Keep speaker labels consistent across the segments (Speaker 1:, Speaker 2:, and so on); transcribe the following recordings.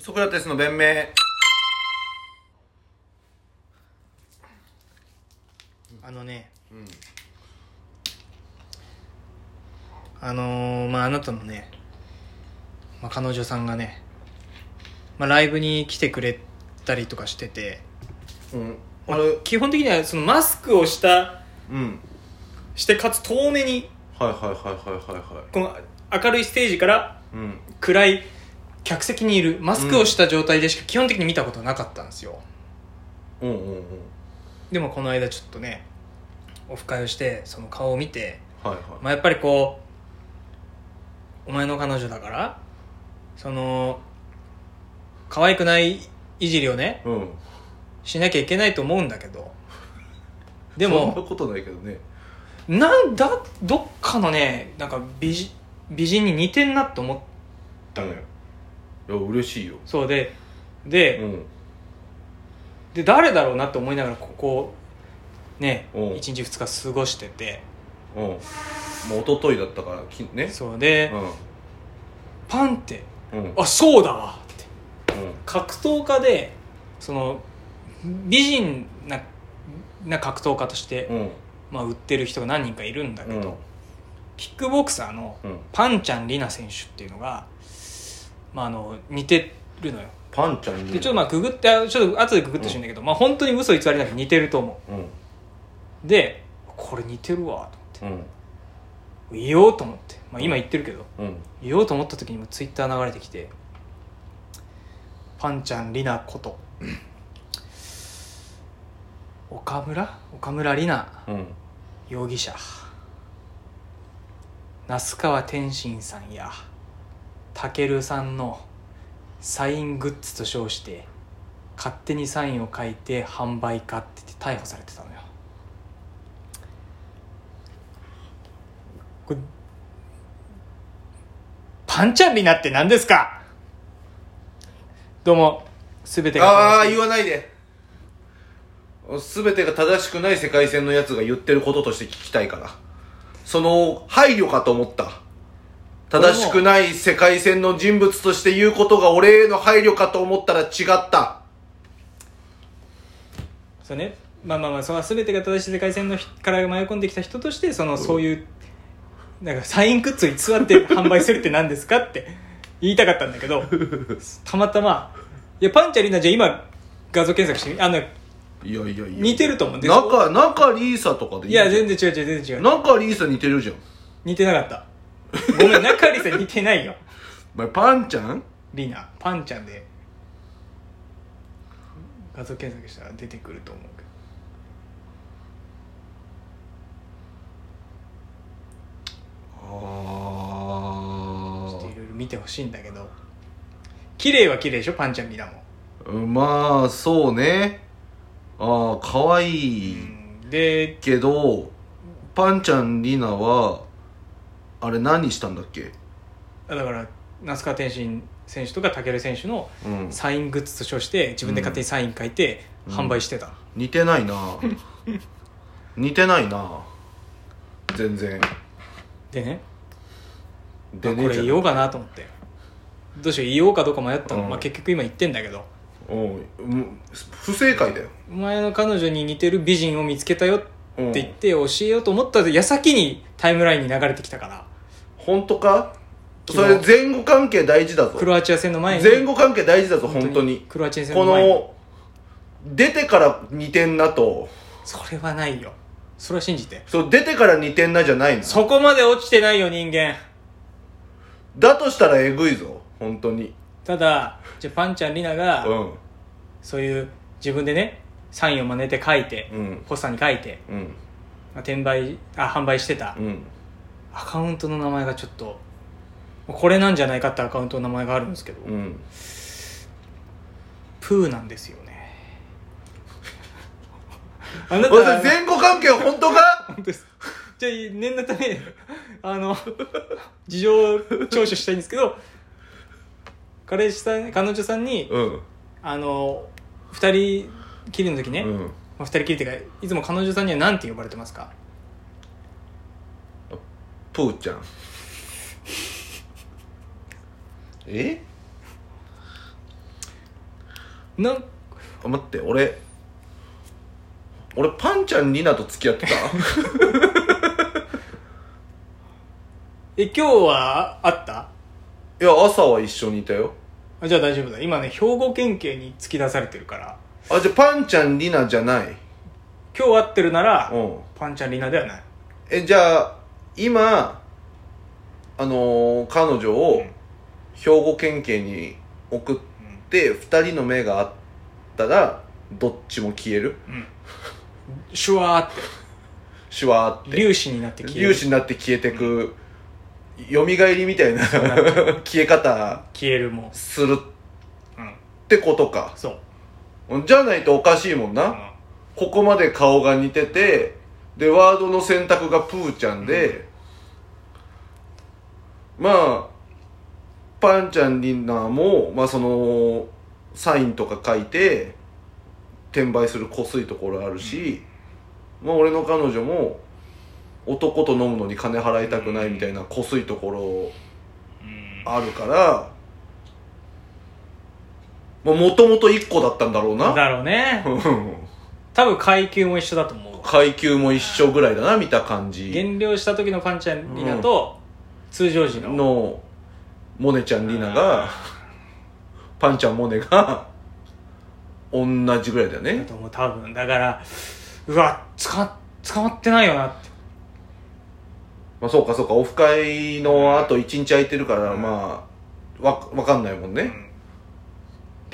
Speaker 1: ソクラテスの弁明。
Speaker 2: あのね。
Speaker 1: うん。
Speaker 2: あのーまああなたのね、まあ、彼女さんがね、まあ、ライブに来てくれたりとかしてて、
Speaker 1: うん。
Speaker 2: まあ基本的にはそのマスクをした。
Speaker 1: うん。
Speaker 2: してかつ遠目に。
Speaker 1: はいはいはいはいはいは
Speaker 2: この明るいステージから暗い客席にいるマスクをした状態でしか基本的に見たことなかったんですよ。
Speaker 1: うんうんうん。
Speaker 2: でもこの間ちょっとねオフ会をしてその顔を見て、
Speaker 1: はいはい。
Speaker 2: まあ、やっぱりこうお前の彼女だからその可愛くないいじりをね
Speaker 1: うん。
Speaker 2: しなきゃいけないと思うんだけどで
Speaker 1: そんな
Speaker 2: も
Speaker 1: ことないけどね。
Speaker 2: なんだどっかのねなんか美人美人に似てんなって思ったのよ、
Speaker 1: いや嬉しいよ。
Speaker 2: そうでで,、
Speaker 1: うん。
Speaker 2: で誰だろうなって思いながらここね
Speaker 1: うん。
Speaker 2: 1日2日過ごしてて。
Speaker 1: うん。もう一昨日だったからきね。
Speaker 2: そうで、
Speaker 1: うん。
Speaker 2: パンって
Speaker 1: うん。うん
Speaker 2: あそうだわって。格闘家でその美人なな格闘家として、
Speaker 1: うん。
Speaker 2: まあ、売ってる人が何人かいるんだけど、
Speaker 1: うん。
Speaker 2: キックボクサーの
Speaker 1: うん。
Speaker 2: パンちゃんリナ選手っていうのが、まあ、あの似てるのよ。
Speaker 1: パンちゃんに。
Speaker 2: でちょっとまあググってちょっと後でググってほしいんだけど、まあ本当に嘘偽りなく似てると思
Speaker 1: う。
Speaker 2: でこれ似てるわと思っ
Speaker 1: うん。
Speaker 2: て言おうと思って、まあ、今言ってるけど。
Speaker 1: うん。
Speaker 2: 言おうと思った時にもツイッター流れてきてパンちゃんリナこと。岡村？岡村里奈？
Speaker 1: うん。
Speaker 2: 容疑者。那須川天心さんやたけるさんのサイングッズと称して勝手にサインを書いて販売かって言って逮捕されてたのよ。これパンちゃんになって何ですか？どうも全てが
Speaker 1: ああ言わないで。全てが正しくない世界線のやつが言ってることとして聞きたいから。その配慮かと思った。正しくない世界線の人物として言うことが俺への配慮かと思ったら違った。
Speaker 2: そうね。まあまあまあその全てが正しい世界線の人から迷い込んできた人としてそのそういうなんかサイングッズを偽って販売するって何ですかって言いたかったんだけどたまたまいやパンチャリーナじゃあ今画像検索してみあの
Speaker 1: いやいやいや
Speaker 2: 似てると思うんです
Speaker 1: 中中リーサとかでいい
Speaker 2: いや全然違う違う全然違う。
Speaker 1: 中リーサ似てるじゃん。
Speaker 2: 似てなかったごめん中里さん似てないよ。
Speaker 1: お前パンちゃん？
Speaker 2: リナパンちゃんで。画像検索したら出てくると思うけど。ちょっ
Speaker 1: あ
Speaker 2: といろいろ見てほしいんだけど。綺麗は綺麗でしょパンちゃんリナも
Speaker 1: あまあそうね。ああかわいい
Speaker 2: で
Speaker 1: けどパンちゃんリナはあれ何したんだっけ？
Speaker 2: だから那須川天心選手とか武選手の
Speaker 1: うん。
Speaker 2: サイングッズと称して自分で勝手にサイン書いて
Speaker 1: うん。
Speaker 2: 販売してた、
Speaker 1: 似てないな。似てないな。全然。
Speaker 2: でね。
Speaker 1: でね
Speaker 2: これ言おうかなと思って。どうしよう言おうかどうか迷ったの、
Speaker 1: うん。
Speaker 2: まあ、結局今言ってんだけど。
Speaker 1: おううん不正解だよ。
Speaker 2: お前の彼女に似てる美人を見つけたよって
Speaker 1: うん
Speaker 2: 言って教えようと思った矢先にタイムラインに流れてきたから。
Speaker 1: 本当か？それ前後関係大事だぞ。
Speaker 2: クロアチア戦の前に。
Speaker 1: 前後関係大事だぞ本当に。
Speaker 2: クロアチア戦
Speaker 1: こ
Speaker 2: の前に。
Speaker 1: の出てから似てんなと。
Speaker 2: それはないよ。それは信じて。
Speaker 1: そう出てから似てんなじゃないの。
Speaker 2: そこまで落ちてないよ人間。
Speaker 1: だとしたらえぐいぞ本当に。
Speaker 2: ただじゃあパンちゃんリナが、
Speaker 1: うん。
Speaker 2: そういう自分でねサインを真似て書いて、
Speaker 1: うん。
Speaker 2: ポスターに書いて、
Speaker 1: うん。
Speaker 2: まあ、転売あ販売してた、
Speaker 1: うん。
Speaker 2: アカウントの名前がちょっとこれなんじゃないかってアカウントの名前があるんですけど、
Speaker 1: うん。
Speaker 2: プーなんですよね。あなた
Speaker 1: 前後関係は本当か？
Speaker 2: 本当です。じゃあ念のためあの事情聴取したいんですけど彼氏さん彼女さんに
Speaker 1: うん。
Speaker 2: あの二人きりの時ね、
Speaker 1: うん。
Speaker 2: まあ、二人きりっていうかいつも彼女さんには何て呼ばれてますか？
Speaker 1: プーちゃん。
Speaker 2: なん？
Speaker 1: あ待って俺俺パンちゃんリナと付き合ってた？
Speaker 2: え今日はあった？
Speaker 1: いや朝は一緒にいたよ。
Speaker 2: あじゃあ大丈夫だ。今ね兵庫県警に突き出されてるから
Speaker 1: あじゃあパンちゃんリナじゃない？
Speaker 2: 今日会ってるなら
Speaker 1: うん。
Speaker 2: パンちゃんリナではない。
Speaker 1: えじゃあ今あのー彼女を兵庫県警に送って二人の目があったらどっちも消える？
Speaker 2: シュワーって。
Speaker 1: シュワーって。
Speaker 2: 粒子になって消える。
Speaker 1: 粒子になって消えてく、蘇りみたいな 消え方
Speaker 2: 消えるも
Speaker 1: する
Speaker 2: ん。う
Speaker 1: てことか。
Speaker 2: そう、
Speaker 1: じゃないとおかしいもんな、
Speaker 2: うん。
Speaker 1: ここまで顔が似ててでワードの選択がプーちゃんで、まあパンちゃんリンナーもまあそのサインとか書いて転売するこすいところあるし、まあ俺の彼女も男と飲むのに金払いたくないみたいなこすいところあるからもともと1個だったんだろうな。
Speaker 2: だろうね。
Speaker 1: うん。
Speaker 2: 多分階級も一緒だと思う。わ
Speaker 1: 階級も一緒ぐらいだな見た感じ。
Speaker 2: 減量した時のパンちゃんリナと通常時の。
Speaker 1: のモネちゃんリナがパンちゃんモネが同じぐらいだよ
Speaker 2: だ
Speaker 1: ね
Speaker 2: と思う多分。だからうわ捕ま捕まってないよなって。
Speaker 1: まあそうかそうかオフ会のあと1日空いてるからまあわわかんないもんね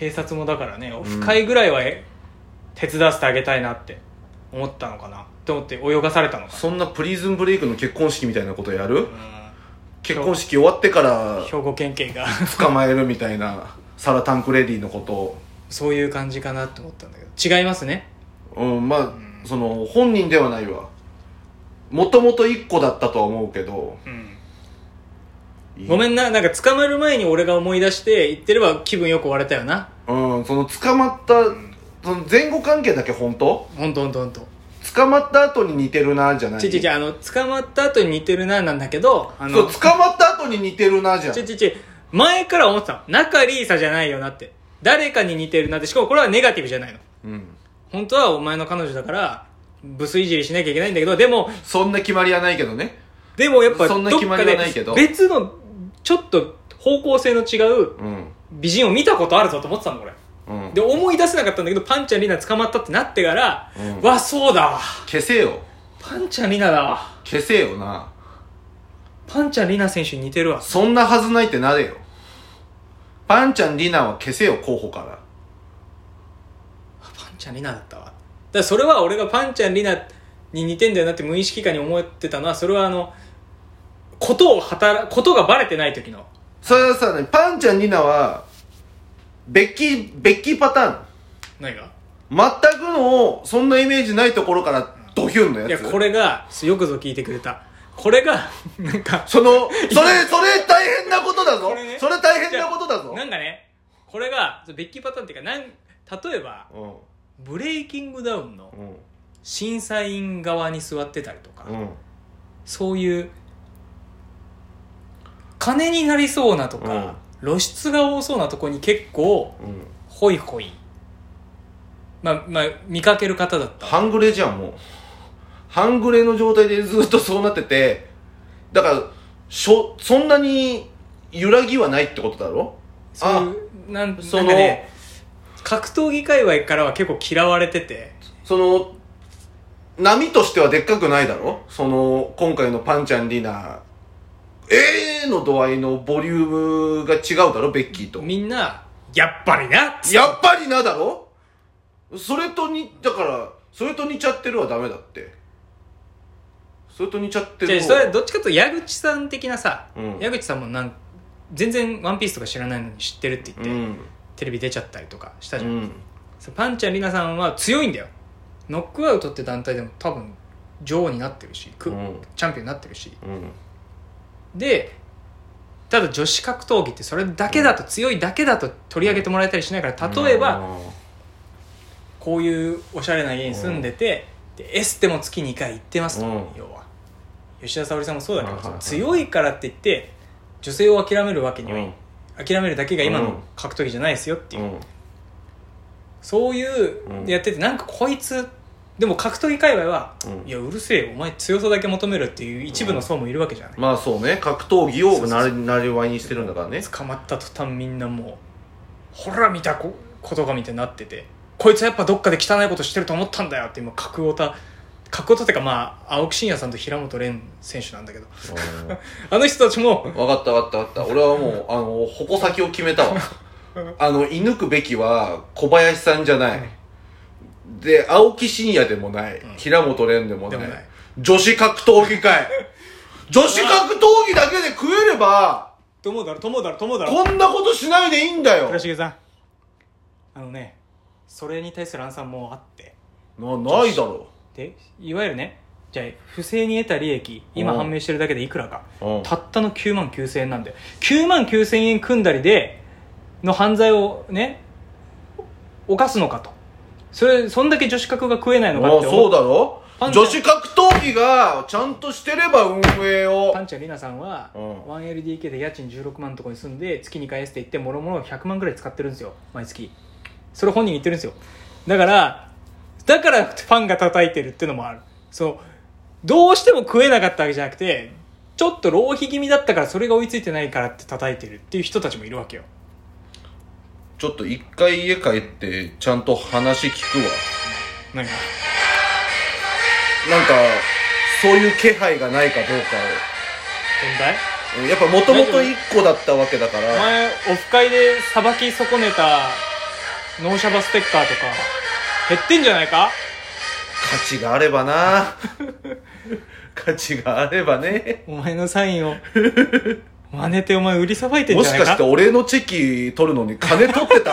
Speaker 2: 警察もだからねオフ会ぐらいはえ手伝わせてあげたいなって思ったのかな。って思って泳がされたのかな。
Speaker 1: そんなプリズンブレイクの結婚式みたいなことやる？
Speaker 2: うん。
Speaker 1: 結婚式終わってから
Speaker 2: 兵庫県警が。
Speaker 1: 捕まえるみたいなサラタンクレディのこと。を
Speaker 2: そういう感じかなって思ったんだけど。違いますね。
Speaker 1: うんまあその本人ではないわ。もともと1個だったとは思うけど
Speaker 2: うんごめ
Speaker 1: ん
Speaker 2: んななんか捕まる前に俺が思い出して言ってれば気分よく終われたよな。
Speaker 1: うんその捕まったその前後関係だけ本当？
Speaker 2: ほんとほんとほんと
Speaker 1: 捕まった後に似てるなじゃない？
Speaker 2: ちちちあの捕まった後に似てるななんだけどあの
Speaker 1: そう捕まった後に似てるなじゃん。
Speaker 2: ちちち前から思ってたの。仲リーサじゃないよなって。誰かに似てるなって。しかもこれはネガティブじゃないの。
Speaker 1: うん。
Speaker 2: 本当はお前の彼女だからブスいじりしなきゃいけないんだけどでも
Speaker 1: そんな決まりはないけどね。
Speaker 2: でもやっぱ
Speaker 1: そんな決まりはないけど。
Speaker 2: 別のちょっと方向性の違う
Speaker 1: うん。
Speaker 2: 美人を見たことあるぞと思ってたの俺。
Speaker 1: うん。
Speaker 2: で思い出せなかったんだけどパンちゃんリナ捕まったってなってから、
Speaker 1: うん。
Speaker 2: わそうだわ。
Speaker 1: 消せよ。
Speaker 2: パンちゃんリナだわ。
Speaker 1: 消せよな。
Speaker 2: パンちゃんリナ選手に似てるわ。
Speaker 1: そんなはずないってなれよ。パンちゃんリナは消せよ候補から。
Speaker 2: パンちゃんリナだったわ。だからそれは俺がパンちゃんリナに似てんだよなって無意識下に思ってたのはそれはあのことを働ことがバレてない時の。
Speaker 1: それはさね。パンちゃんリナはベッキーベッキーパターン。
Speaker 2: 何が？
Speaker 1: 全くのそんなイメージないところからドヒュンのやつ。
Speaker 2: いやこれがよくぞ聞いてくれた。これがなんか
Speaker 1: そのそれそれ大変なことだぞ。
Speaker 2: これね。
Speaker 1: それ大変なことだぞ。
Speaker 2: なんかねこれがベッキーパターンっていうかなん例えば
Speaker 1: うん。
Speaker 2: ブレイキングダウンの
Speaker 1: うん。
Speaker 2: 審査員側に座ってたりとか、
Speaker 1: うん。
Speaker 2: そういう金になりそうなとか、露出が多そうなとこに結構
Speaker 1: うん。
Speaker 2: ホイホイ。まあまあ見かける方だった。
Speaker 1: 半グレじゃんもう。半グレの状態でずっとそうなっててだからしょそんなに揺らぎはないってことだろ？
Speaker 2: そうなん
Speaker 1: その
Speaker 2: なんかね格闘技界隈からは結構嫌われてて。
Speaker 1: その波としてはでっかくないだろ？その今回のパンちゃんリナええの度合いのボリュームが違うだろベッキーと。
Speaker 2: みんなやっぱりな
Speaker 1: やっぱりなだろ？それとにだからそれと似ちゃってるはダメだって。それと似ちゃってる
Speaker 2: それどっちかと矢口さん的なさ、
Speaker 1: うん。
Speaker 2: 矢口さんもなん全然「ワンピースとか知らないのに知ってるって言って、
Speaker 1: うん。
Speaker 2: テレビ出ちゃったりとかしたじゃん、
Speaker 1: うん。
Speaker 2: パンちゃんリナさんは強いんだよ。ノックアウトって団体でも多分女王になってるし、く
Speaker 1: うん。
Speaker 2: チャンピオンになってるし。
Speaker 1: うん
Speaker 2: でただ女子格闘技ってそれだけだと、強いだけだと取り上げてもらえたりしないから例えば、こういうおしゃれな家に住んでて、でエステも月2回行ってますと、
Speaker 1: うん。
Speaker 2: 要は。吉田沙保里さんもそうだけど、強いからって言って女性を諦めるわけには、
Speaker 1: うん。
Speaker 2: 諦めるだけが今の
Speaker 1: うん。
Speaker 2: 格闘技じゃないですよっていう、
Speaker 1: うん。
Speaker 2: そういう
Speaker 1: うん。
Speaker 2: やっててなんかこいつでも格闘技界隈は、
Speaker 1: うん。
Speaker 2: いやうるせえよお前強さだけ求めるっていう一部の層もいるわけじゃない、
Speaker 1: まあそうね。格闘技をなりなりわいにしてるんだからね。
Speaker 2: 捕まった途端みんなもうほら見たこことがみたいになっててこいつはやっぱどっかで汚いことしてると思ったんだよって今格オタ格オタってかまあ青木真也さんと平本蓮選手なんだけど。
Speaker 1: うん。
Speaker 2: あの人たちも
Speaker 1: 分かった分かった分かった。俺はもうあの矛先を決めたわ。あの射抜くべきは小林さんじゃない、で青木真也でもない、平本蓮でもない
Speaker 2: でもない。
Speaker 1: 女子格闘技界 女子格闘技だけで食えれば
Speaker 2: と思うだろと思うだろと思うだろ。
Speaker 1: こんなことしないでいいんだよ。
Speaker 2: 倉重さん。あのねそれに対する暗算もあって。
Speaker 1: なないだろ。
Speaker 2: でいわゆるねじゃあ不正に得た利益今
Speaker 1: うん。
Speaker 2: 判明してるだけでいくらか。
Speaker 1: うん。
Speaker 2: たったの9万9000円なんで9万9000円組んだりでの犯罪をね犯すのかとそれそんだけ女子格が食えないのかって思
Speaker 1: あそうだろ？女子格闘技がちゃんとしてれば運営を。
Speaker 2: パンチャリナさんは
Speaker 1: うん。
Speaker 2: 1LDK で家賃16万のとこに住んで月2回エステ行ってもろもろ100万ぐらい使ってるんですよ毎月。それ本人言ってるんですよ。だからだからファンが叩いてるっていうのもある。そう。どうしても食えなかったわけじゃなくてちょっと浪費気味だったからそれが追いついてないからって叩いてるっていう人たちもいるわけよ
Speaker 1: ちょっと一回家帰ってちゃんと話聞くわ。
Speaker 2: なんか
Speaker 1: なんかそういう気配がないかどうか
Speaker 2: 問題？
Speaker 1: をやっぱもともと一個だったわけだか
Speaker 2: お
Speaker 1: ら
Speaker 2: 前オフ会でさばき損ねた納車バステッカーとか減ってんじゃないか？
Speaker 1: 価値があればな。価値があればね。
Speaker 2: お前のサインを 真似てお前売りさばいてん
Speaker 1: も
Speaker 2: じゃないか？
Speaker 1: しかして俺のチェキ取るのに金取ってた